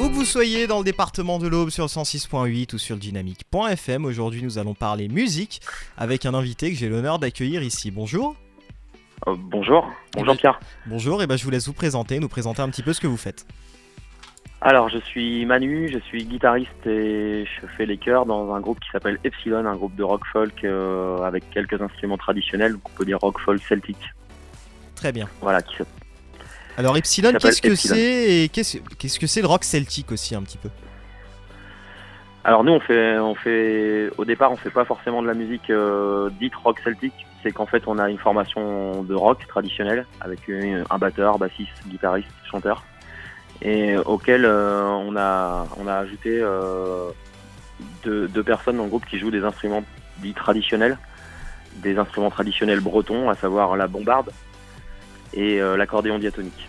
Où que vous soyez dans le département de l'Aube sur le 106.8 ou sur le dynamique.fm, aujourd'hui nous allons parler musique avec un invité que j'ai l'honneur d'accueillir ici. Bonjour. Euh, bonjour, bonjour ben- Pierre. Bonjour, et ben je vous laisse vous présenter, nous présenter un petit peu ce que vous faites. Alors je suis Manu, je suis guitariste et je fais les chœurs dans un groupe qui s'appelle Epsilon, un groupe de rock folk euh, avec quelques instruments traditionnels, on peut dire rock folk celtique. Très bien. Voilà, qui s'appelle- Alors Epsilon, qu'est-ce que c'est et qu'est-ce qu'est-ce que c'est le rock celtique aussi un petit peu? Alors nous on fait, on fait, au départ on fait pas forcément de la musique euh, dite rock celtique, c'est qu'en fait on a une formation de rock traditionnelle avec une- un batteur, bassiste, guitariste, chanteur, et auquel euh, on a, on a ajouté euh, deux, deux personnes dans le groupe qui jouent des instruments dits traditionnels, des instruments traditionnels bretons, à savoir la bombarde et euh, l'accordéon diatonique.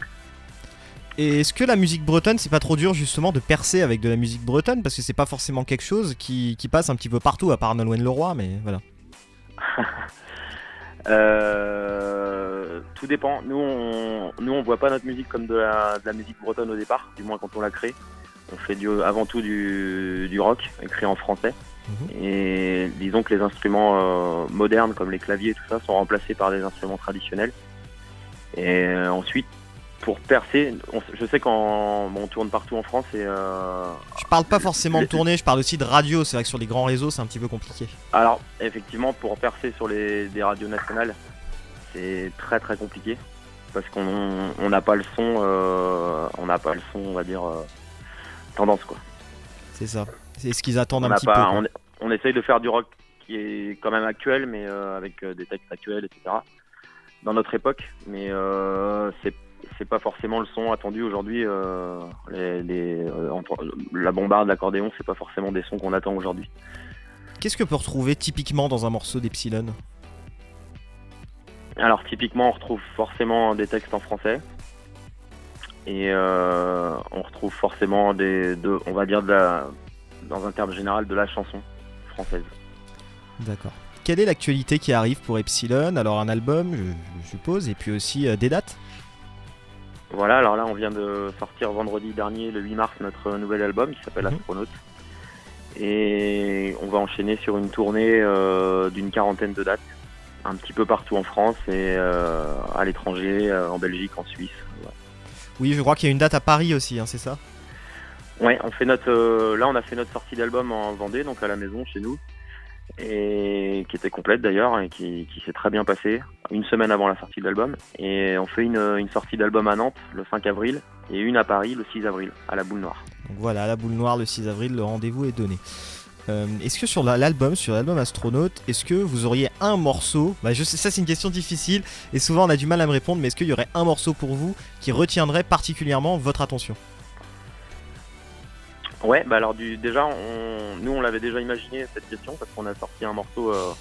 Et est-ce que la musique bretonne, c'est pas trop dur justement de percer avec de la musique bretonne? Parce que c'est pas forcément quelque chose qui, qui passe un petit peu partout à part Nolwenn Leroy, mais voilà. Euh, tout dépend. Nous, on, nous, on voit pas notre musique comme de la, de la musique bretonne au départ, du moins quand on la crée. On fait du, avant tout du, du rock, écrit en français. Mhm. Et disons que les instruments euh, modernes, comme les claviers et tout ça, sont remplacés par des instruments traditionnels. Et ensuite, pour percer, on- je sais qu'on on tourne partout en France et euh, Je parle pas forcément de tournée, je parle aussi de radio. C'est vrai que sur les grands réseaux, c'est un petit peu compliqué. Alors, effectivement, pour percer sur les des radios nationales, c'est très très compliqué parce qu'on on n'a pas le son, euh, on n'a pas le son, on va dire euh, tendance quoi. C'est ça. C'est ce qu'ils attendent On un petit peu. pas, on, on essaye de faire du rock qui est quand même actuel, mais euh, avec des textes actuels, etc. Dans notre époque, mais euh, c'est c'est pas forcément le son attendu aujourd'hui. euh, les, les, euh, la bombarde, l'accordéon, c'est pas forcément des sons qu'on attend aujourd'hui. Qu'est-ce que peut retrouver typiquement dans un morceau d'Epsilon? Alors typiquement, on retrouve forcément des textes en français et euh, on retrouve forcément des, de, on va dire de la, dans un terme général, de la chanson française. D'accord. Quelle est l'actualité qui arrive pour Epsilon? Alors un album, je, je suppose, et puis aussi euh, des dates? Voilà. Alors là, on vient de sortir vendredi dernier, le 8 mars, notre nouvel album qui s'appelle Mhm. Astronaute. Et on va enchaîner sur une tournée euh, d'une quarantaine de dates, un petit peu partout en France et euh, à l'étranger, en Belgique, en Suisse. Oui, je crois qu'il y a une date à Paris aussi, hein, c'est ça? Ouais, on fait notre, euh, là on a fait notre sortie d'album en Vendée, donc à la maison chez nous, et qui était complète d'ailleurs et qui, s'est très bien passée, une semaine avant la sortie de l'album. Et on fait une, sortie d'album à Nantes le 5 avril et une à Paris le 6 avril, à la Boule Noire. Donc voilà, la boule noire le 6 avril, le rendez-vous est donné. Euh, est-ce que sur la- l'album, sur l'album Astronaute, est-ce que vous auriez un morceau bah je sais, ça c'est une question difficile et souvent on a du mal à me répondre, mais est-ce qu'il y aurait un morceau pour vous qui retiendrait particulièrement votre attention? Ouais, bah alors du, déjà, on, nous on l'avait déjà imaginé cette question parce qu'on a sorti un morceau, euh,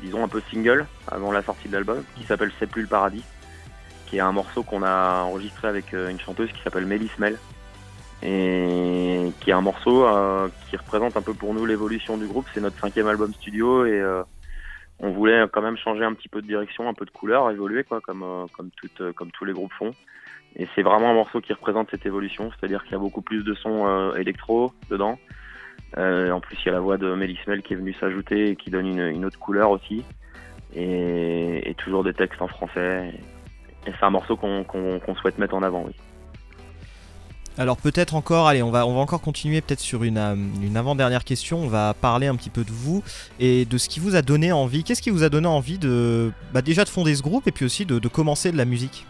disons un peu single avant la sortie de l'album, qui s'appelle C'est plus le paradis, qui est un morceau qu'on a enregistré avec euh, une chanteuse qui s'appelle Mélis Mel, et qui est un morceau euh, qui représente un peu pour nous l'évolution du groupe. C'est notre cinquième album studio et euh, on voulait quand même changer un petit peu de direction, un peu de couleur, évoluer quoi, comme euh, comme comme tous les groupes font. Et c'est vraiment un morceau qui représente cette évolution, c'est-à-dire qu'il y a beaucoup plus de sons euh, électro dedans. Euh, en plus, il y a la voix de Mélis Mel qui est venue s'ajouter et qui donne une, autre couleur aussi. Et, toujours des textes en français. Et c'est un morceau qu'on souhaite mettre en avant, oui. Alors peut-être encore, allez, on va, on va encore continuer peut-être sur une, euh, une avant-dernière question. On va parler un petit peu de vous et de ce qui vous a donné envie. Qu'est-ce qui vous a donné envie de, bah, déjà de fonder ce groupe et puis aussi de commencer de la musique?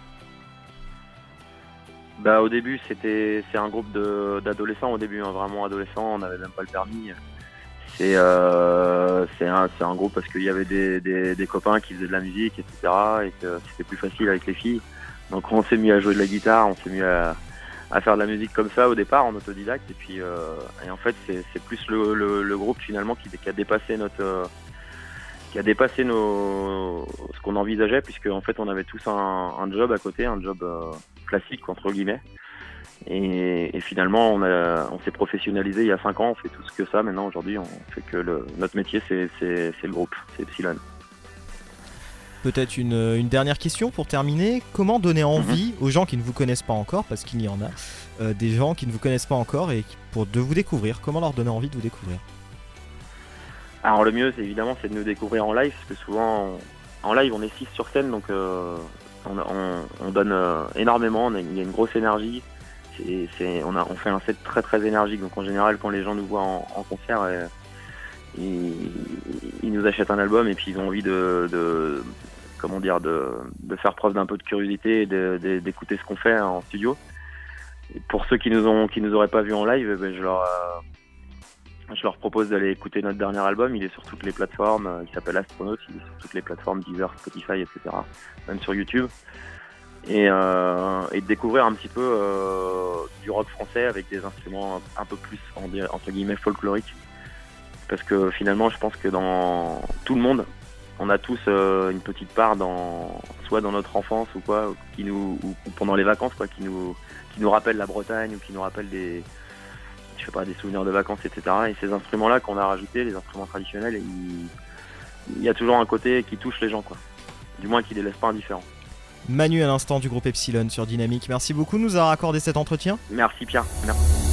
Bah au début c'était c'est un groupe d'adolescents au début hein, vraiment adolescents on n'avait même pas le permis. C'est euh, un un groupe parce qu'il y avait des, des, des copains qui faisaient de la musique etc et que c'était plus facile avec les filles. Donc on s'est mis à jouer de la guitare on s'est mis à, à faire de la musique comme ça au départ en autodidacte et puis euh, et en fait c'est c'est plus le, le, le groupe finalement qui, qui a dépassé notre euh, qui a dépassé nos ce qu'on envisageait puisque en fait on avait tous un, un job à côté un job euh, classique entre guillemets. Et, et finalement on a on s'est professionnalisé il y a cinq ans on fait tout ce que ça. Maintenant aujourd'hui on fait que le, notre métier c'est c'est c'est le groupe c'est Epsilon. Peut-être une, dernière question pour terminer. Comment donner envie aux gens qui ne vous connaissent pas encore, parce qu'il y en a, des gens qui ne vous connaissent pas encore et pour de vous découvrir Comment leur donner envie de vous découvrir? Alors le mieux, c'est évidemment, c'est de nous découvrir en live, parce que souvent, en live, on est six sur scène, donc on, donne énormément, il y a une grosse énergie on, a, on fait un set très très énergique. Donc en général, quand les gens nous voient en, concert, euh, ils, nous achètent un album et puis ils ont envie de, comment dire, de, faire preuve d'un peu de curiosité et d'écouter ce qu'on fait en studio. pour ceux qui nous ont qui nous auraient pas vu en live, ben, je leur euh, je leur propose d'aller écouter notre dernier album. Il est sur toutes les plateformes. Il s'appelle Astronaut. Il est sur toutes les plateformes Deezer, Spotify, etc. Même sur YouTube et, euh, et de découvrir un petit peu euh, du rock français avec des instruments un, peu plus entre guillemets folkloriques parce que finalement je pense que dans tout le monde on a tous euh, une petite part dans soit dans notre enfance ou quoi qui nous ou, pendant les vacances quoi qui nous qui nous rappelle la Bretagne ou qui nous rappelle des je sais pas des souvenirs de vacances etc et ces instruments là qu'on a rajoutés les instruments traditionnels il, il y a toujours un côté qui touche les gens quoi du moins qui les laisse pas indifférents Manu à l'instant du groupe Epsilon sur Dynamique. Merci beaucoup de nous avoir accordé cet entretien. Merci Pierre. Merci.